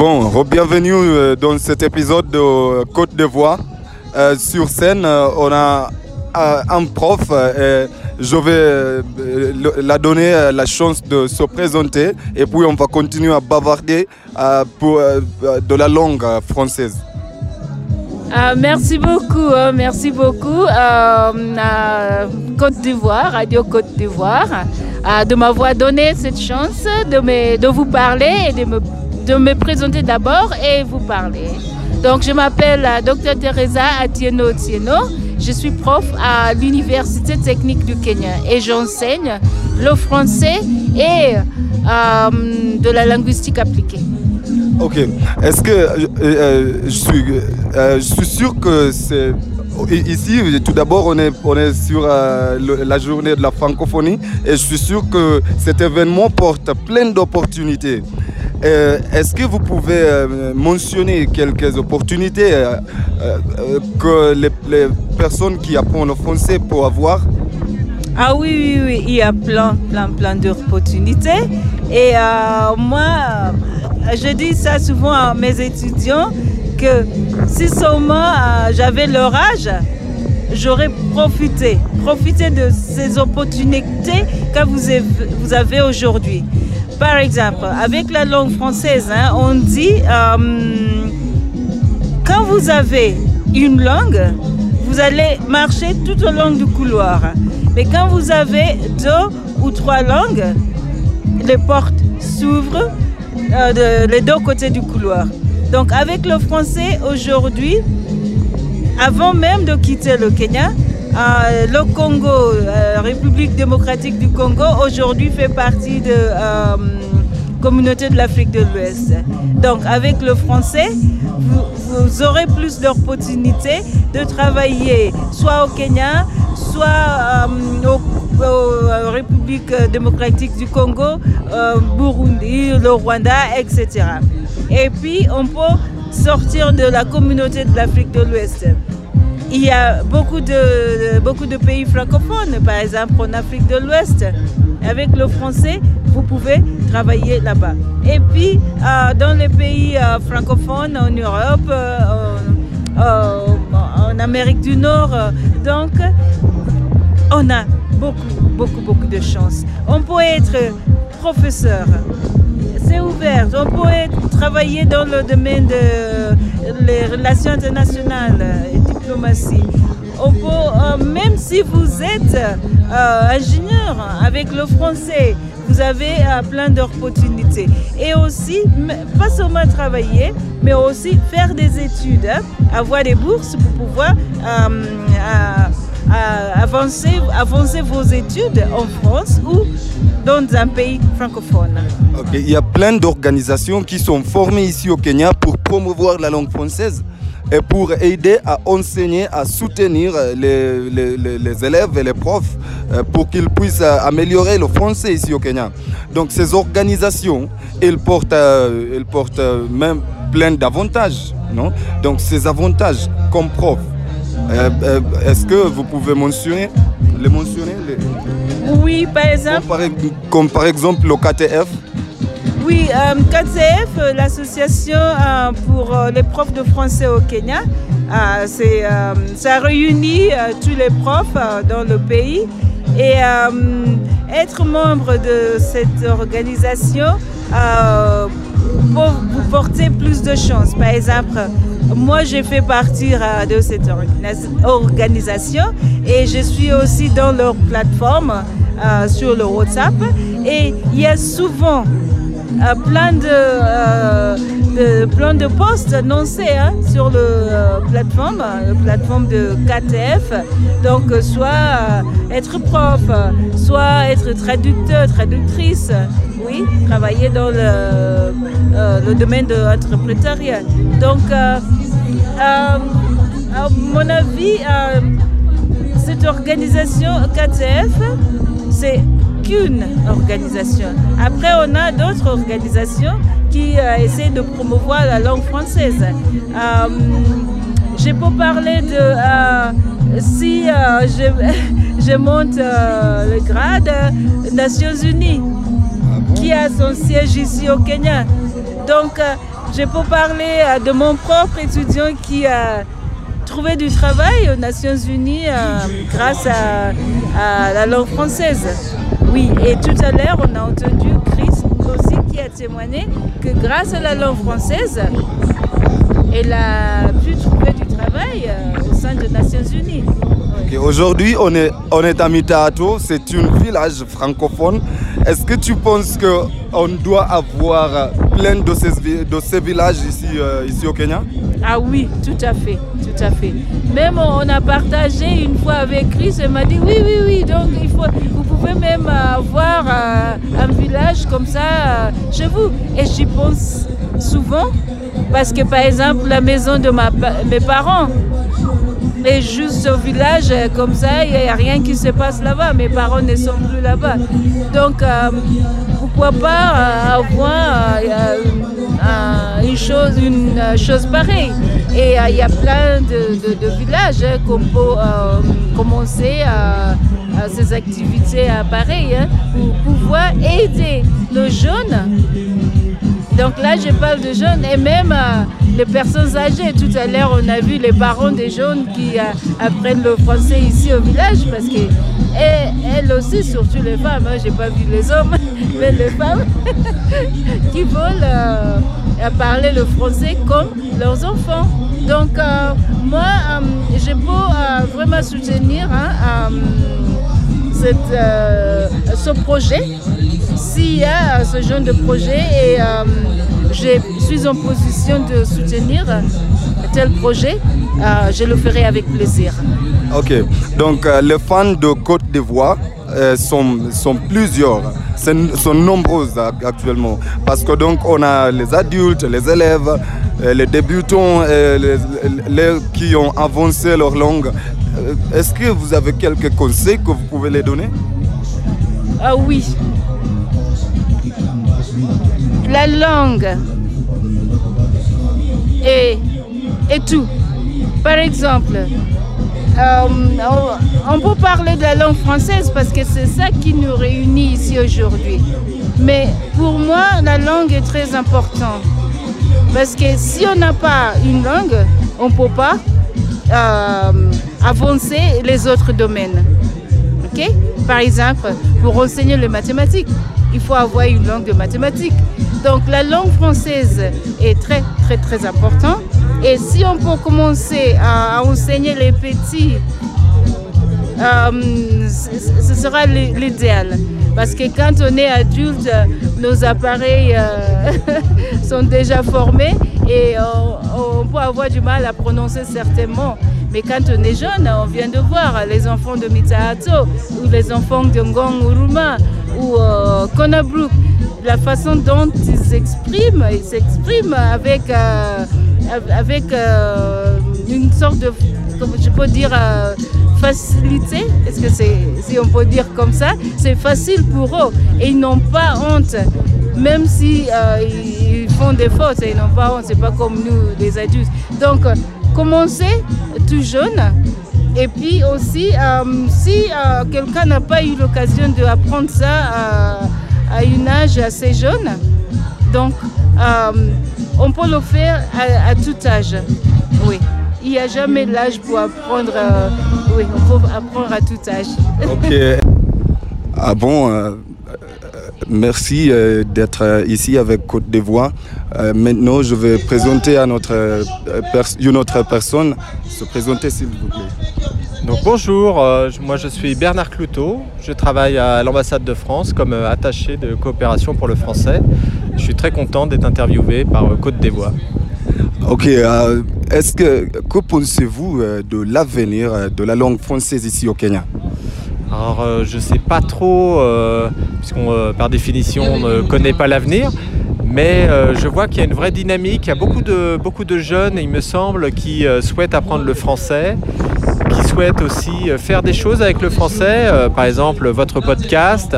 Bon, bienvenue euh, dans cet épisode de Côte d'Ivoire. Euh, sur scène, euh, on a euh, un prof et je vais euh, la donner la chance de se présenter et puis on va continuer à bavarder euh, euh, de la langue euh, française. Merci beaucoup, hein, merci beaucoup euh, Côte d'Ivoire, Radio Côte d'Ivoire, euh, de m'avoir donné cette chance de vous parler et de me, de me présenter d'abord et vous parler. Donc, je m'appelle euh, Dr Teresa Atieno Otieno. Je suis prof à l'Université technique du Kenya et j'enseigne le français et euh, de la linguistique appliquée. Ok. Est-ce que euh, je, suis, sûr que c'est. Ici, tout d'abord, on est, sur la journée de la francophonie et je suis sûr que cet événement porte plein d'opportunités. Euh, Est-ce que vous pouvez euh, mentionner quelques opportunités euh, que les, les personnes qui apprennent le français peuvent avoir? Ah oui, oui, oui, il y a plein, plein, plein d'opportunités. Et moi, je dis ça souvent à mes étudiants que si seulement j'avais leur âge, j'aurais profité, profité de ces opportunités que vous avez aujourd'hui. Par exemple, avec la langue française, hein, on dit euh, quand vous avez une langue, vous allez marcher tout au long du couloir. Mais quand vous avez deux ou trois langues, les portes s'ouvrent euh, de- les deux côtés du couloir. Donc avec le français aujourd'hui, avant même de quitter le Kenya, euh, le Congo, euh, République démocratique du Congo, aujourd'hui fait partie de euh, communauté de l'Afrique de l'Ouest. Donc avec le français, vous, aurez plus d'opportunités de travailler soit au Kenya, soit euh, au, au République démocratique du Congo, euh, Burundi, le Rwanda, etc. Et puis on peut sortir de la communauté de l'Afrique de l'Ouest. Il y a beaucoup de, beaucoup de pays francophones, par exemple en Afrique de l'Ouest. Avec le français, vous pouvez travailler là-bas. Et puis, euh, dans les pays euh, francophones, en Europe, euh, en- Amérique du Nord, donc, on a beaucoup, beaucoup, beaucoup de chance. On peut être professeur. C'est. On peut travailler dans le domaine des relations internationales et diplomatie. On peut, euh, même si vous êtes euh, ingénieur avec le français, vous avez euh, plein d'opportunités. Et aussi, pas seulement travailler, mais aussi faire des études, hein, avoir des bourses pour pouvoir euh, avancer, avancer vos études en France ou dans un pays francophone. Il y a plein d'organisations qui sont formées ici au Kenya pour promouvoir la langue française et pour aider à enseigner, à soutenir les, les- élèves et les profs euh, pour qu'ils puissent euh, améliorer le français ici au Kenya. Donc ces organisations, elles portent, elles portent même plein d'avantages. Donc ces avantages comme prof, est-ce que vous pouvez mentionner, les mentionner les- Oui, par exemple, comme, par, exemple le KTF Oui, euh, KTF, euh, l'association euh, pour euh, les profs de français au Kenya, euh, euh, ça réunit euh, tous les profs euh, dans le pays. Et euh, être membre de cette organisation euh, vous porter plus de chance. Par exemple, moi, j'ai fait partie de cette organi- organisation et je suis aussi dans leur plateforme euh, sur le WhatsApp. Et il y a souvent euh, plein de, euh, de, plein de postes annoncés hein, sur le plateforme, la plateforme de KTF. Donc, soit être prof, soit être traducteur, traductrice, oui, travailler dans le, domaine de l'entrepreneuriat. Donc, à mon avis, euh, cette organisation KTF, c'est qu'une organisation. Après, on a d'autres organisations qui euh, essaient de promouvoir la langue française. Euh, je peux parler de euh, si euh, je, je monte euh, le grade euh, Nations Unies, qui a son siège ici au Kenya. Donc, euh, je peux parler de mon propre étudiant qui a trouvé du travail aux Nations Unies grâce à, la langue française. Oui, et tout à l'heure, on a entendu Chris aussi qui a témoigné que grâce à la langue française, elle a pu trouver du travail au sein des Nations Unies. Aujourd'hui, on est, on est à Mitato, c'est un village francophone. Est-ce que tu penses qu'on doit avoir plein de ces, villages ici, euh, ici au Kenya? Ah oui, tout à fait, tout à fait. Même on a partagé une fois avec Chris, elle m'a dit oui, oui, oui, donc il vous pouvez même avoir euh, un village comme ça euh, chez vous. Et j'y pense souvent parce que par exemple la maison de mes parents, et juste au village, comme ça, il n'y a rien qui se passe là-bas. Mes parents ne sont plus là-bas. Donc, euh, pourquoi pas euh, avoir euh, une, chose, une chose pareille Et il y a plein de, villages hein, qu'on peut commencer à, ces activités pareilles hein, pour pouvoir aider les jeunes donc là, je parle de jeunes et même euh, les personnes âgées. Tout à l'heure, on a vu les parents des jeunes qui euh, apprennent le français ici au village parce que elles aussi, surtout les femmes, hein, j'ai pas vu les hommes, mais les femmes qui veulent euh, parler le français comme leurs enfants. Donc moi, je peux vraiment soutenir hein, ce projet s'il y a ce genre de projet et euh, je suis en position de soutenir tel projet, euh, je le ferai avec plaisir. Ok, donc euh, les fans de Côte d'Ivoire euh, sont, sont plusieurs, sont nombreuses actuellement. Parce que donc on a les adultes, les élèves, les débutants, les, les, qui ont avancé leur langue. Est-ce que vous avez quelques conseils que vous pouvez les donner? Ah oui, la langue et, tout. Par exemple, euh, on peut parler de la langue française parce que c'est ça qui nous réunit ici aujourd'hui. Mais pour moi, la langue est très importante. Parce que si on n'a pas une langue, on ne peut pas euh, avancer les autres domaines. Par exemple, pour enseigner les mathématiques, il faut avoir une langue de mathématiques. Donc la langue française est très très très importante. Et si on peut commencer à enseigner les petits, euh, ce sera l'idéal. Parce que quand on est adulte, nos appareils euh, sont déjà formés et on, on, peut avoir du mal à prononcer certains mots. Mais quand on est jeune, on vient de voir les enfants de Mitaato ou les enfants de Ngong Uruma ou euh, Konabrook, la façon dont ils s'expriment, ils s'expriment avec, euh, avec euh, une sorte de, comme je peux dire, euh, facilité, est-ce que c'est, si on peut dire comme ça, c'est facile pour eux et ils n'ont pas honte, même si ils font des fautes, ils n'ont pas honte, c'est pas comme nous, les adultes. Donc, commencez tout jeune et puis aussi, euh, si euh, quelqu'un n'a pas eu l'occasion d'apprendre ça à, à un âge assez jeune, donc euh, on peut le faire à, à, tout âge. Oui. Il n'y a jamais l'âge pour apprendre. oui, on peut apprendre à tout âge. Ok. Ah bon Merci d'être ici avec Côte d'Ivoire. maintenant, je vais présenter à notre, une autre personne. Se présenter, s'il vous plaît. Donc bonjour, euh, moi je suis Bernard Cloutot, je travaille à l'ambassade de France comme euh, attaché de coopération pour le français. Je suis très content d'être interviewé par euh, Côte d'Ivoire. Ok, euh, est-ce que, que pensez-vous de l'avenir de la langue française ici au Kenya? Alors euh, je ne sais pas trop, puisqu'on par définition on ne connaît pas l'avenir, mais je vois qu'il y a une vraie dynamique, il y a beaucoup de, beaucoup de jeunes, il me semble, qui souhaitent apprendre le français qui souhaitent aussi faire des choses avec le français, euh, par exemple votre podcast.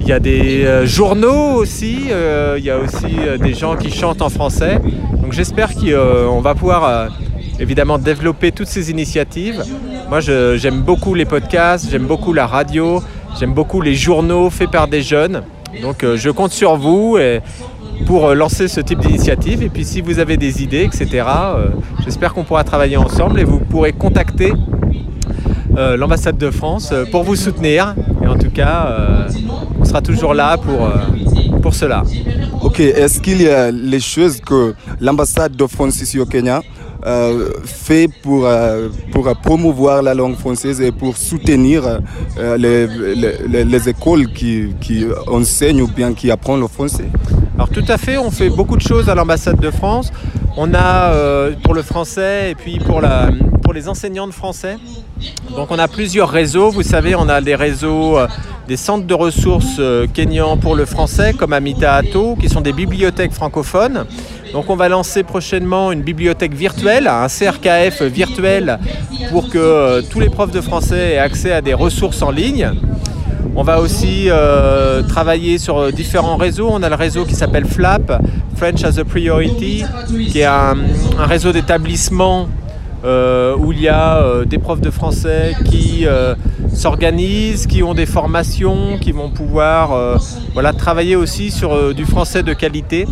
Il y a des euh, journaux aussi, euh, il y a aussi des gens qui chantent en français. Donc j'espère qu'on va pouvoir évidemment développer toutes ces initiatives. Moi j'aime beaucoup les podcasts, j'aime beaucoup la radio, j'aime beaucoup les journaux faits par des jeunes. Donc je compte sur vous pour lancer ce type d'initiative. Et puis si vous avez des idées, etc., j'espère qu'on pourra travailler ensemble et vous pourrez contacter l'ambassade de France pour vous soutenir. Et en tout cas, on sera toujours là pour, pour cela. Ok, est-ce qu'il y a les choses que l'ambassade de France ici au Kenya euh, fait pour, euh, pour promouvoir la langue française et pour soutenir euh, les, les, écoles qui, qui, enseignent ou bien qui apprennent le français Alors tout à fait, on fait beaucoup de choses à l'ambassade de France. On a pour le français et puis pour, la, pour les enseignants de français. Donc on a plusieurs réseaux, vous savez, on a des réseaux des centres de ressources kenyans pour le français comme Amita Ato, qui sont des bibliothèques francophones. Donc on va lancer prochainement une bibliothèque virtuelle, un CRKF virtuel pour que euh, tous les profs de français aient accès à des ressources en ligne. On va aussi euh, travailler sur euh, différents réseaux. On a le réseau qui s'appelle FLAP, French as a Priority, qui est un, réseau d'établissements où il y a des profs de français qui s'organisent, qui ont des formations, qui vont pouvoir travailler aussi sur du français de qualité.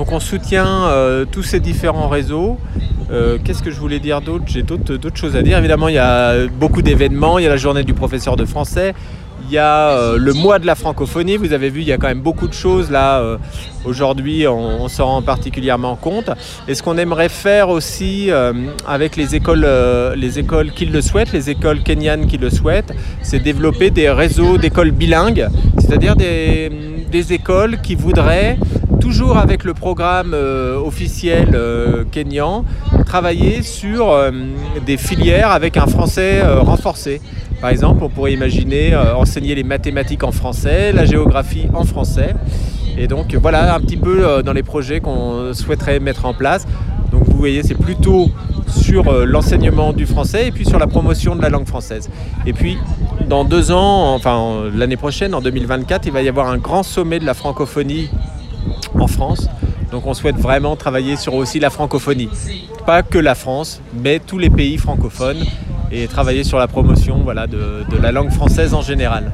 Donc on soutient euh, tous ces différents réseaux. Euh, qu'est-ce que je voulais dire d'autre? J'ai d'autres choses à dire. Évidemment, il y a beaucoup d'événements. Il y a la journée du professeur de français. Il y a euh, le mois de la francophonie. Vous avez vu, il y a quand même beaucoup de choses là. Aujourd'hui, on, s'en rend particulièrement compte. Et ce qu'on aimerait faire aussi avec les écoles, les écoles qui le souhaitent, les écoles kenyanes qui le souhaitent, c'est développer des réseaux d'écoles bilingues, c'est-à-dire des, des écoles qui voudraient toujours avec le programme euh, officiel euh, kényan, travailler sur euh, des filières avec un français renforcé. Par exemple, on pourrait imaginer enseigner les mathématiques en français, la géographie en français. Et donc voilà un petit peu dans les projets qu'on souhaiterait mettre en place. Donc vous voyez, c'est plutôt sur l'enseignement du français et puis sur la promotion de la langue française. Et puis dans deux ans, enfin l'année prochaine, en 2024, il va y avoir un grand sommet de la francophonie en France. Donc on souhaite vraiment travailler sur aussi la francophonie. Pas que la France, mais tous les pays francophones et travailler sur la promotion voilà, de, la langue française en général.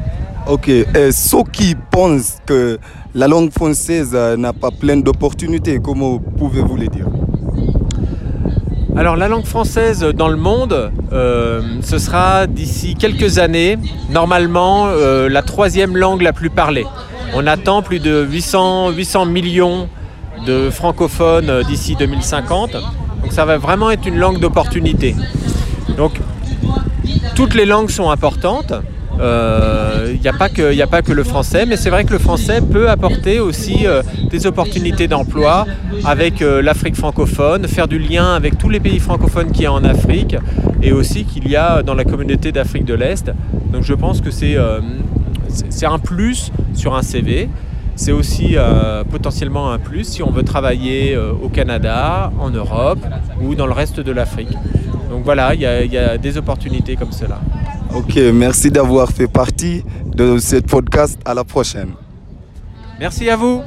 Ok, et ceux qui pensent que la langue française n'a pas plein d'opportunités, comment pouvez-vous les dire? Alors la langue française dans le monde, euh, ce sera d'ici quelques années, normalement, euh, la troisième langue la plus parlée. On attend plus de 800, 800 millions de francophones euh, d'ici 2050. Donc ça va vraiment être une langue d'opportunité. Donc toutes les langues sont importantes. Il euh, n'y a, pas que, a pas que le français, mais c'est vrai que le français peut apporter aussi euh, des opportunités d'emploi avec l'Afrique francophone, faire du lien avec tous les pays francophones qu'il y a en Afrique et aussi qu'il y a dans la communauté d'Afrique de l'Est. Donc je pense que c'est un plus sur un CV. C'est aussi euh, potentiellement un plus si on veut travailler euh, au Canada, en Europe ou dans le reste de l'Afrique. Donc voilà, il y, a des opportunités comme cela. Ok, merci d'avoir fait partie de cette podcast. À la prochaine. Merci à vous.